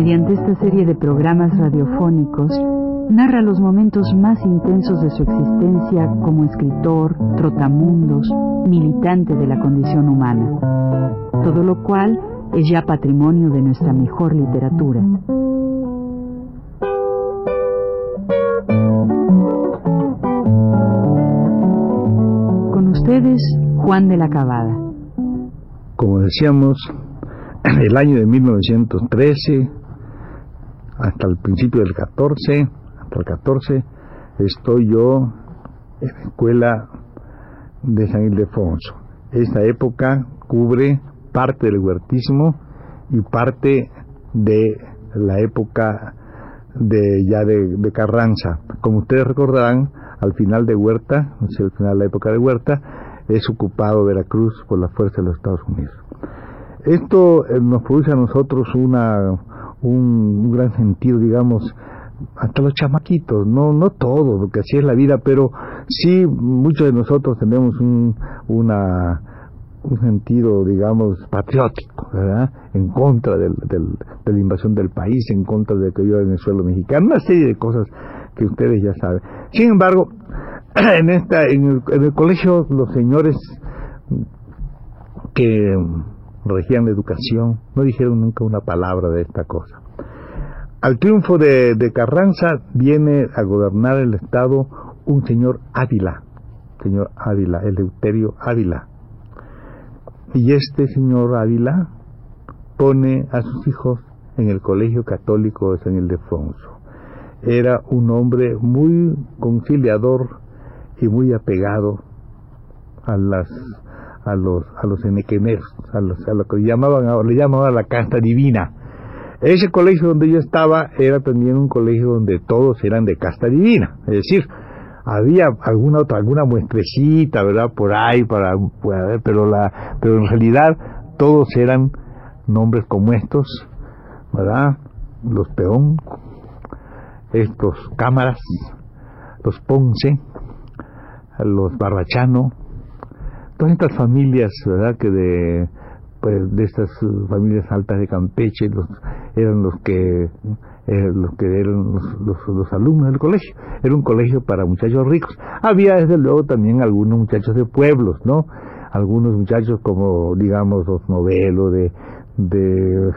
mediante esta serie de programas radiofónicos, narra los momentos más intensos de su existencia como escritor, trotamundos, militante de la condición humana, todo lo cual es ya patrimonio de nuestra mejor literatura. Con ustedes, Juan de la Cabada. Como decíamos, el año de 1913 hasta el principio del 14, hasta el 14, estoy yo en la escuela de San Ildefonso. Esta época cubre parte del huertismo y parte de la época de ya de, Carranza. Como ustedes recordarán, al final de Huerta, al final de la época de Huerta, es ocupado Veracruz por la fuerza de los Estados Unidos. Esto eh, nos produce a nosotros una, un, gran sentido, digamos, hasta los chamaquitos, no no todo, porque así es la vida, pero sí muchos de nosotros tenemos un, una un sentido, digamos, patriótico, ¿verdad? En contra del, de la invasión del país, en contra de que yo en el suelo mexicano, una serie de cosas que ustedes ya saben. Sin embargo, en esta, en el, colegio los señores que regían la educación no dijeron nunca una palabra de esta cosa. Al triunfo de, de Carranza viene a gobernar el estado un señor Ávila, señor Ávila, Eleuterio Ávila, y este señor Ávila pone a sus hijos en el Colegio Católico de San Ildefonso. Era un hombre muy conciliador y muy apegado a las a los a los enequemeros, a, los, a lo que llamaban le llamaban la casta divina. Ese colegio donde yo estaba era también un colegio donde todos eran de casta divina, es decir, había alguna otra alguna muestrecita verdad por ahí para pero la pero en realidad todos eran nombres como estos verdad los peón estos cámaras los ponce los barbachano todas estas familias verdad que de pues de estas familias altas de Campeche los, eran los que eh, los que eran los, alumnos del colegio. Era un colegio para muchachos ricos. Había desde luego también algunos muchachos de pueblos, ¿no? Algunos muchachos como, digamos, los novelos de, de,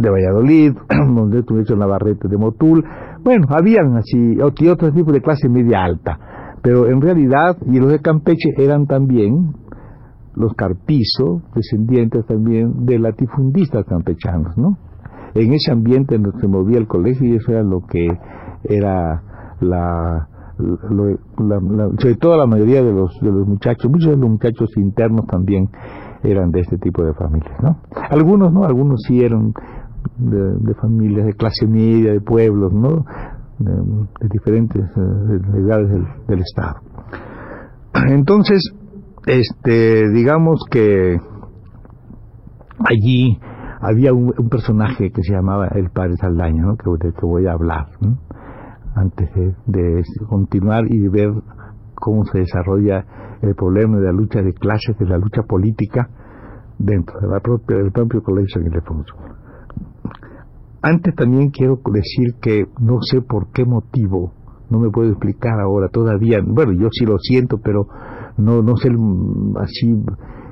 de Valladolid, donde hecho Navarrete de Motul. Bueno, habían así, y otros tipos de clase media alta. Pero en realidad, y los de Campeche eran también los carpizo, descendientes también de latifundistas campechanos, ¿no? en ese ambiente en el que se movía el colegio y eso era lo que era la, sobre todo la mayoría de los, de los muchachos, muchos de los muchachos internos también eran de este tipo de familias, ¿no? Algunos no, algunos sí eran de, familias de clase media, de pueblos, ¿no? De, diferentes eh, edades del, Estado. Entonces, este, digamos que allí había un, personaje que se llamaba el padre Saldaña, ¿no? que, del que voy a hablar, antes de, continuar y de ver cómo se desarrolla el problema de la lucha de clases, de la lucha política dentro del propio Colegio San Ildefonso. Antes también quiero decir que no sé por qué motivo, no me puedo explicar ahora todavía, bueno, yo sí lo siento, pero no, no sé así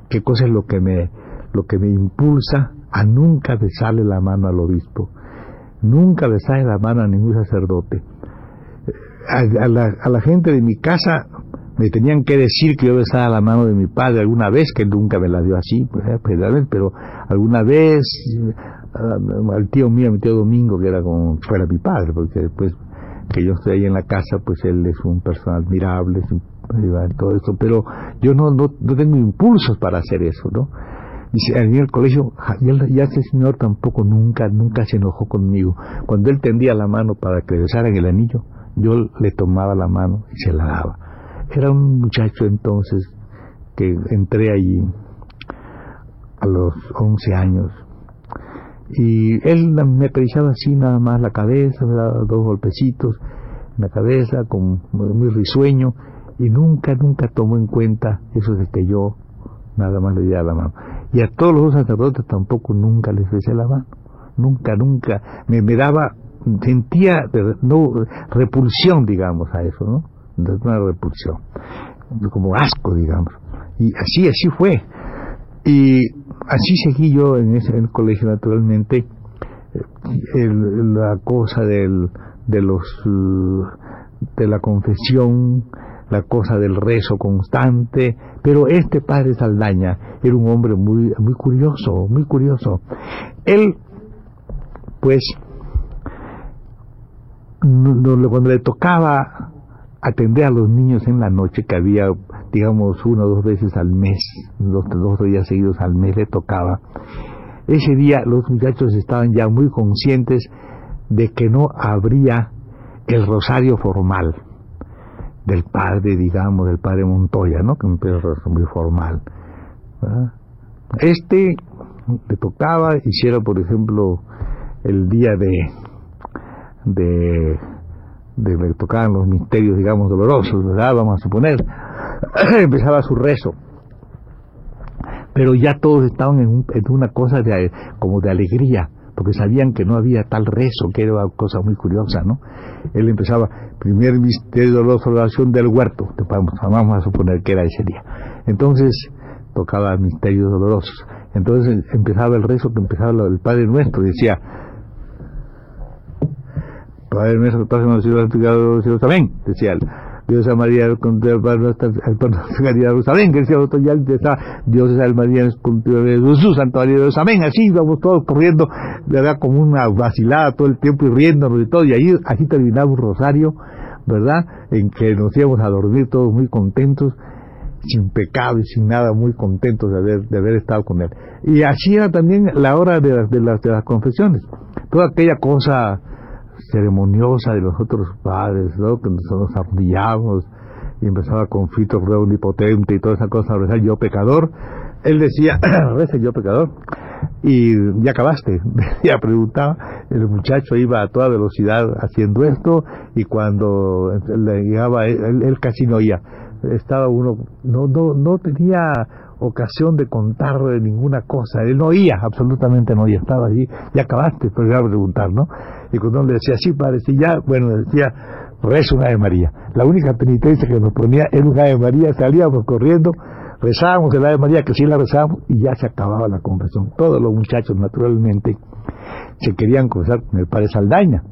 qué cosa es lo que me, lo que me impulsa a nunca besarle la mano al obispo, nunca besarle la mano a ningún sacerdote. A, la, gente de mi casa me tenían que decir que yo besara la mano de mi padre alguna vez, que nunca me la dio así, pues, eh, pero alguna vez al tío mío, mi tío Domingo, que era como fuera mi padre, porque después que yo estoy ahí en la casa, pues él es un personal admirable, todo eso, pero yo no, no, no tengo impulsos para hacer eso, ¿no? Dice, en el colegio, ya, ese señor tampoco nunca, nunca se enojó conmigo. Cuando él tendía la mano para que besara en el anillo, yo le tomaba la mano y se la daba. Era un muchacho entonces que entré allí a los 11 años. Y él me acariciaba así nada más la cabeza, me daba dos golpecitos, la cabeza, con, muy risueño, y nunca, nunca tomó en cuenta eso de que yo nada más le diera la mano. Y a todos los sacerdotes tampoco nunca les besé la mano. Nunca, nunca. Me, me daba, sentía no, repulsión, digamos, a eso, ¿no? Una repulsión. Como asco, digamos. Y así, así fue. Y así seguí yo en, ese, el colegio, naturalmente, la cosa del, de los de la confesión, la cosa del rezo constante, pero este padre Saldaña era un hombre muy, muy curioso, muy curioso. Él, pues, cuando le tocaba atender a los niños en la noche, que había, digamos, una o dos veces al mes, dos, dos días seguidos al mes le tocaba, ese día los muchachos estaban ya muy conscientes de que no habría el rosario formal del padre, digamos, del padre Montoya, ¿no? Que un muy formal. Este le tocaba, hiciera, por ejemplo, el día de, de, de le tocaban los misterios, digamos, dolorosos, ¿verdad? Vamos a suponer. Empezaba su rezo. Pero ya todos estaban en, una cosa de, como de alegría porque sabían que no había tal rezo, que era una cosa muy curiosa, ¿no? Él empezaba, primer misterio la oración del huerto, vamos a suponer que era ese día. Entonces, tocaba misterios dolorosos. Entonces empezaba el rezo que empezaba el Padre Nuestro, decía, Padre Nuestro, Padre Nuestro, Amén, decía él. Dios a María, el María Jerusalén, que decía otro ya está, Dios es el María, Jesús, Santo María Dios, amén, así vamos todos corriendo, verdad, como una vacilada todo el tiempo y riéndonos y todo, y ahí así terminaba un rosario, verdad, en que nos íbamos a dormir todos muy contentos, sin pecado y sin nada, muy contentos de haber, de haber estado con él. Y así era también la hora de de de las confesiones, toda aquella cosa ceremoniosa de los otros padres, ¿no? que nosotros nos arrodillamos y empezaba con Fito re omnipotente y toda esa cosa, rezar yo pecador, él decía, reza yo pecador, y ya acabaste, ya preguntaba, el muchacho iba a toda velocidad haciendo esto y cuando le llegaba, él, él casi no oía, estaba uno, no, no, no tenía ocasión de contar ninguna cosa. Él no oía, absolutamente no oía, estaba allí, ya acabaste, pero iba a preguntar, ¿no? Y cuando le decía, sí, padre, si ya, bueno, decía, reza una de María. La única penitencia que nos ponía era una de María, salíamos corriendo, rezábamos el Ave María, que sí la rezábamos, y ya se acababa la confesión. Todos los muchachos, naturalmente, se querían confesar con el padre Saldaña,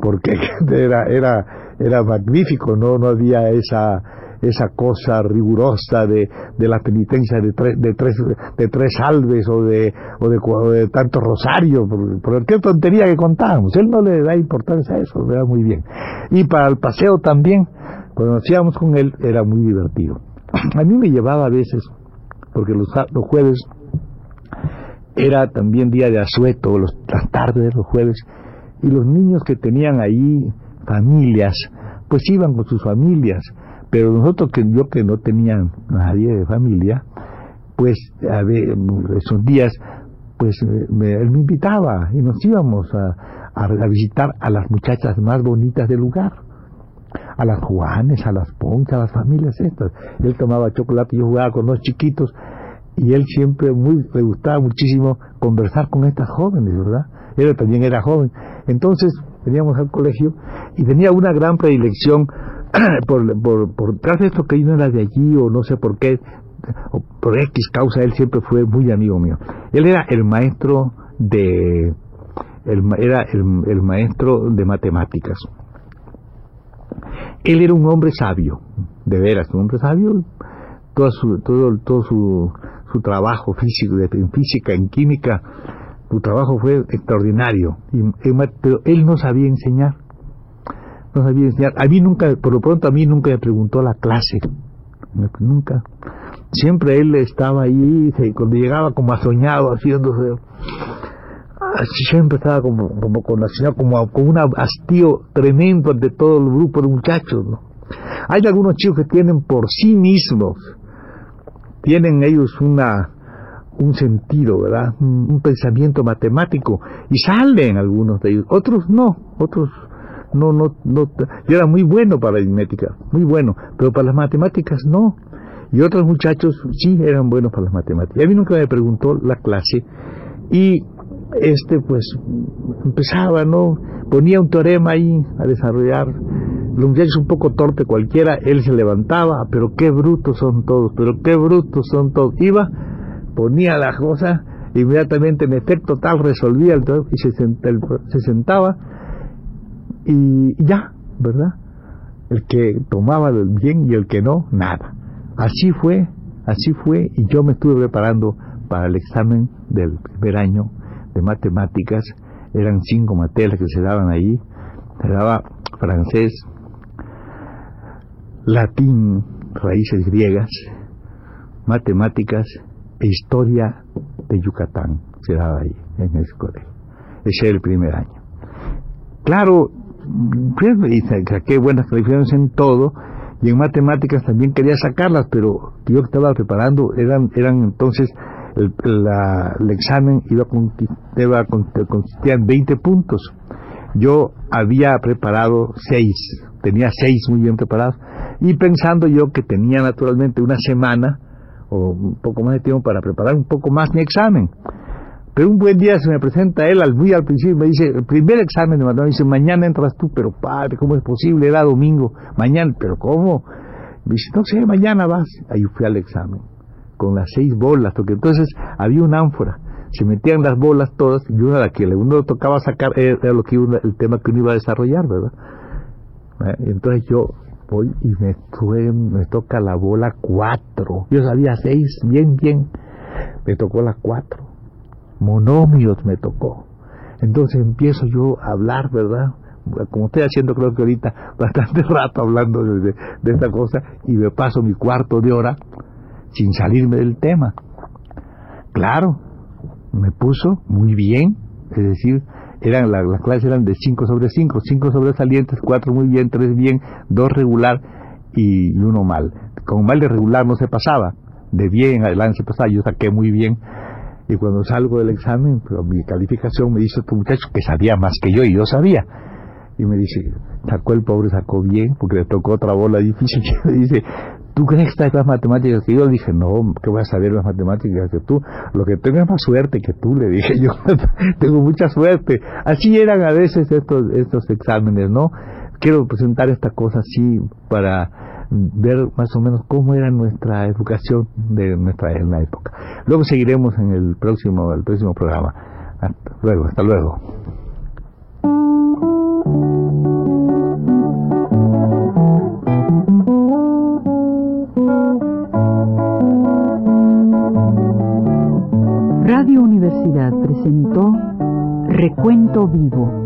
porque era, era, era magnífico, no, no había esa esa cosa rigurosa de, de la penitencia de, de, tres, de tres salves o de, o de, de tanto rosario, por, por qué tontería que contábamos. Él no le da importancia a eso, lo da muy bien. Y para el paseo también, cuando hacíamos con él, era muy divertido. A mí me llevaba a veces, porque los, los jueves era también día de asueto, los, las tardes los jueves, y los niños que tenían ahí familias, pues iban con sus familias pero nosotros, que yo que no tenía nadie de familia, pues a ver, esos días, pues me, él me invitaba y nos íbamos a, a, visitar a las muchachas más bonitas del lugar a las Juanes, a las Ponchas, a las familias estas. Él tomaba chocolate, yo jugaba con los chiquitos y él siempre muy, le gustaba muchísimo conversar con estas jóvenes, ¿verdad? Él también era joven. Entonces veníamos al colegio y tenía una gran predilección por, por, por tras esto que no era de allí o no sé por qué, o por X causa, él siempre fue muy amigo mío. Él era el maestro de, el, era el, maestro de matemáticas. Él era un hombre sabio, de veras, un hombre sabio. Todo su, todo, todo su, su trabajo físico, en física, en química, su trabajo fue extraordinario. pero él no sabía enseñar no sabía enseñar. A mí nunca, por lo pronto a mí nunca me preguntó la clase, nunca. Siempre él estaba ahí, cuando llegaba como asoñado, haciéndose, siempre estaba como, con la señora, como con un hastío tremendo ante todo el grupo de muchachos. Hay algunos chicos que tienen por sí mismos, tienen ellos una, un sentido, ¿verdad? Un, un, pensamiento matemático y salen algunos de ellos, otros no, otros no, no, no, yo era muy bueno para aritmética, muy bueno, pero para las matemáticas no. Y otros muchachos sí eran buenos para las matemáticas. Y a mí nunca me preguntó la clase y este pues empezaba, ¿no? Ponía un teorema ahí a desarrollar. Los muchachos un poco torpe cualquiera, él se levantaba, pero qué brutos son todos, pero qué brutos son todos. Iba, ponía la cosa, inmediatamente en efecto tal resolvía el teorema y se, se sentaba y ya, ¿verdad? El que tomaba el bien y el que no, nada. Así fue, así fue, y yo me estuve preparando para el examen del primer año de matemáticas. Eran cinco materias que se daban ahí. Se daba francés, latín, raíces griegas, matemáticas e historia de Yucatán. Se daba ahí, en ese colegio. Ese era el primer año. Claro, y saqué buenas calificaciones en todo, y en matemáticas también quería sacarlas, pero yo estaba preparando eran, eran entonces el, examen iba, iba consistía en 20 puntos. Yo había preparado 6, tenía 6 muy bien preparados, y pensando yo que tenía naturalmente una semana o un poco más de tiempo para preparar un poco más mi examen. Pero un buen día se me presenta él al muy al principio me dice, el primer examen de matemáticas, dice, mañana entras tú, pero padre, ¿cómo es posible? Era domingo, mañana, pero ¿cómo? Me dice, no sé, mañana vas. Ahí fui al examen, con las seis bolas, porque entonces había una ánfora, se metían las bolas todas, y una de la que uno tocaba sacar era el tema que uno iba a desarrollar, ¿verdad? ¿Eh? Entonces yo voy y me, me toca la bola cuatro. Yo sabía seis, bien, bien. Me tocó la cuatro monomios me tocó. Entonces empiezo yo a hablar, ¿verdad? Como estoy haciendo creo que ahorita bastante rato hablando de, esta cosa y me paso mi cuarto de hora sin salirme del tema. Claro, me puso muy bien, es decir, eran las clases eran de 5 sobre 5, 5 sobresalientes, 4 muy bien, 3 bien, 2 regular y uno mal. Con mal de regular no se pasaba, de bien adelante se pasaba, yo saqué muy bien y cuando salgo del examen, pero mi calificación me dice tu muchacho que sabía más que yo y yo sabía. Y me dice, sacó el pobre, sacó bien, porque le tocó otra bola difícil. Y me dice, ¿tú crees que sabes las matemáticas que yo? Le dije, no, que voy a saber las matemáticas que tú. Lo que tengo es más suerte que tú, le dije yo. tengo mucha suerte. Así eran a veces estos, estos exámenes, ¿no? Quiero presentar esta cosa así para ver más o menos cómo era nuestra educación de nuestra en la época. Luego seguiremos en el próximo el próximo programa. Hasta luego, hasta luego. Radio Universidad presentó Recuento Vivo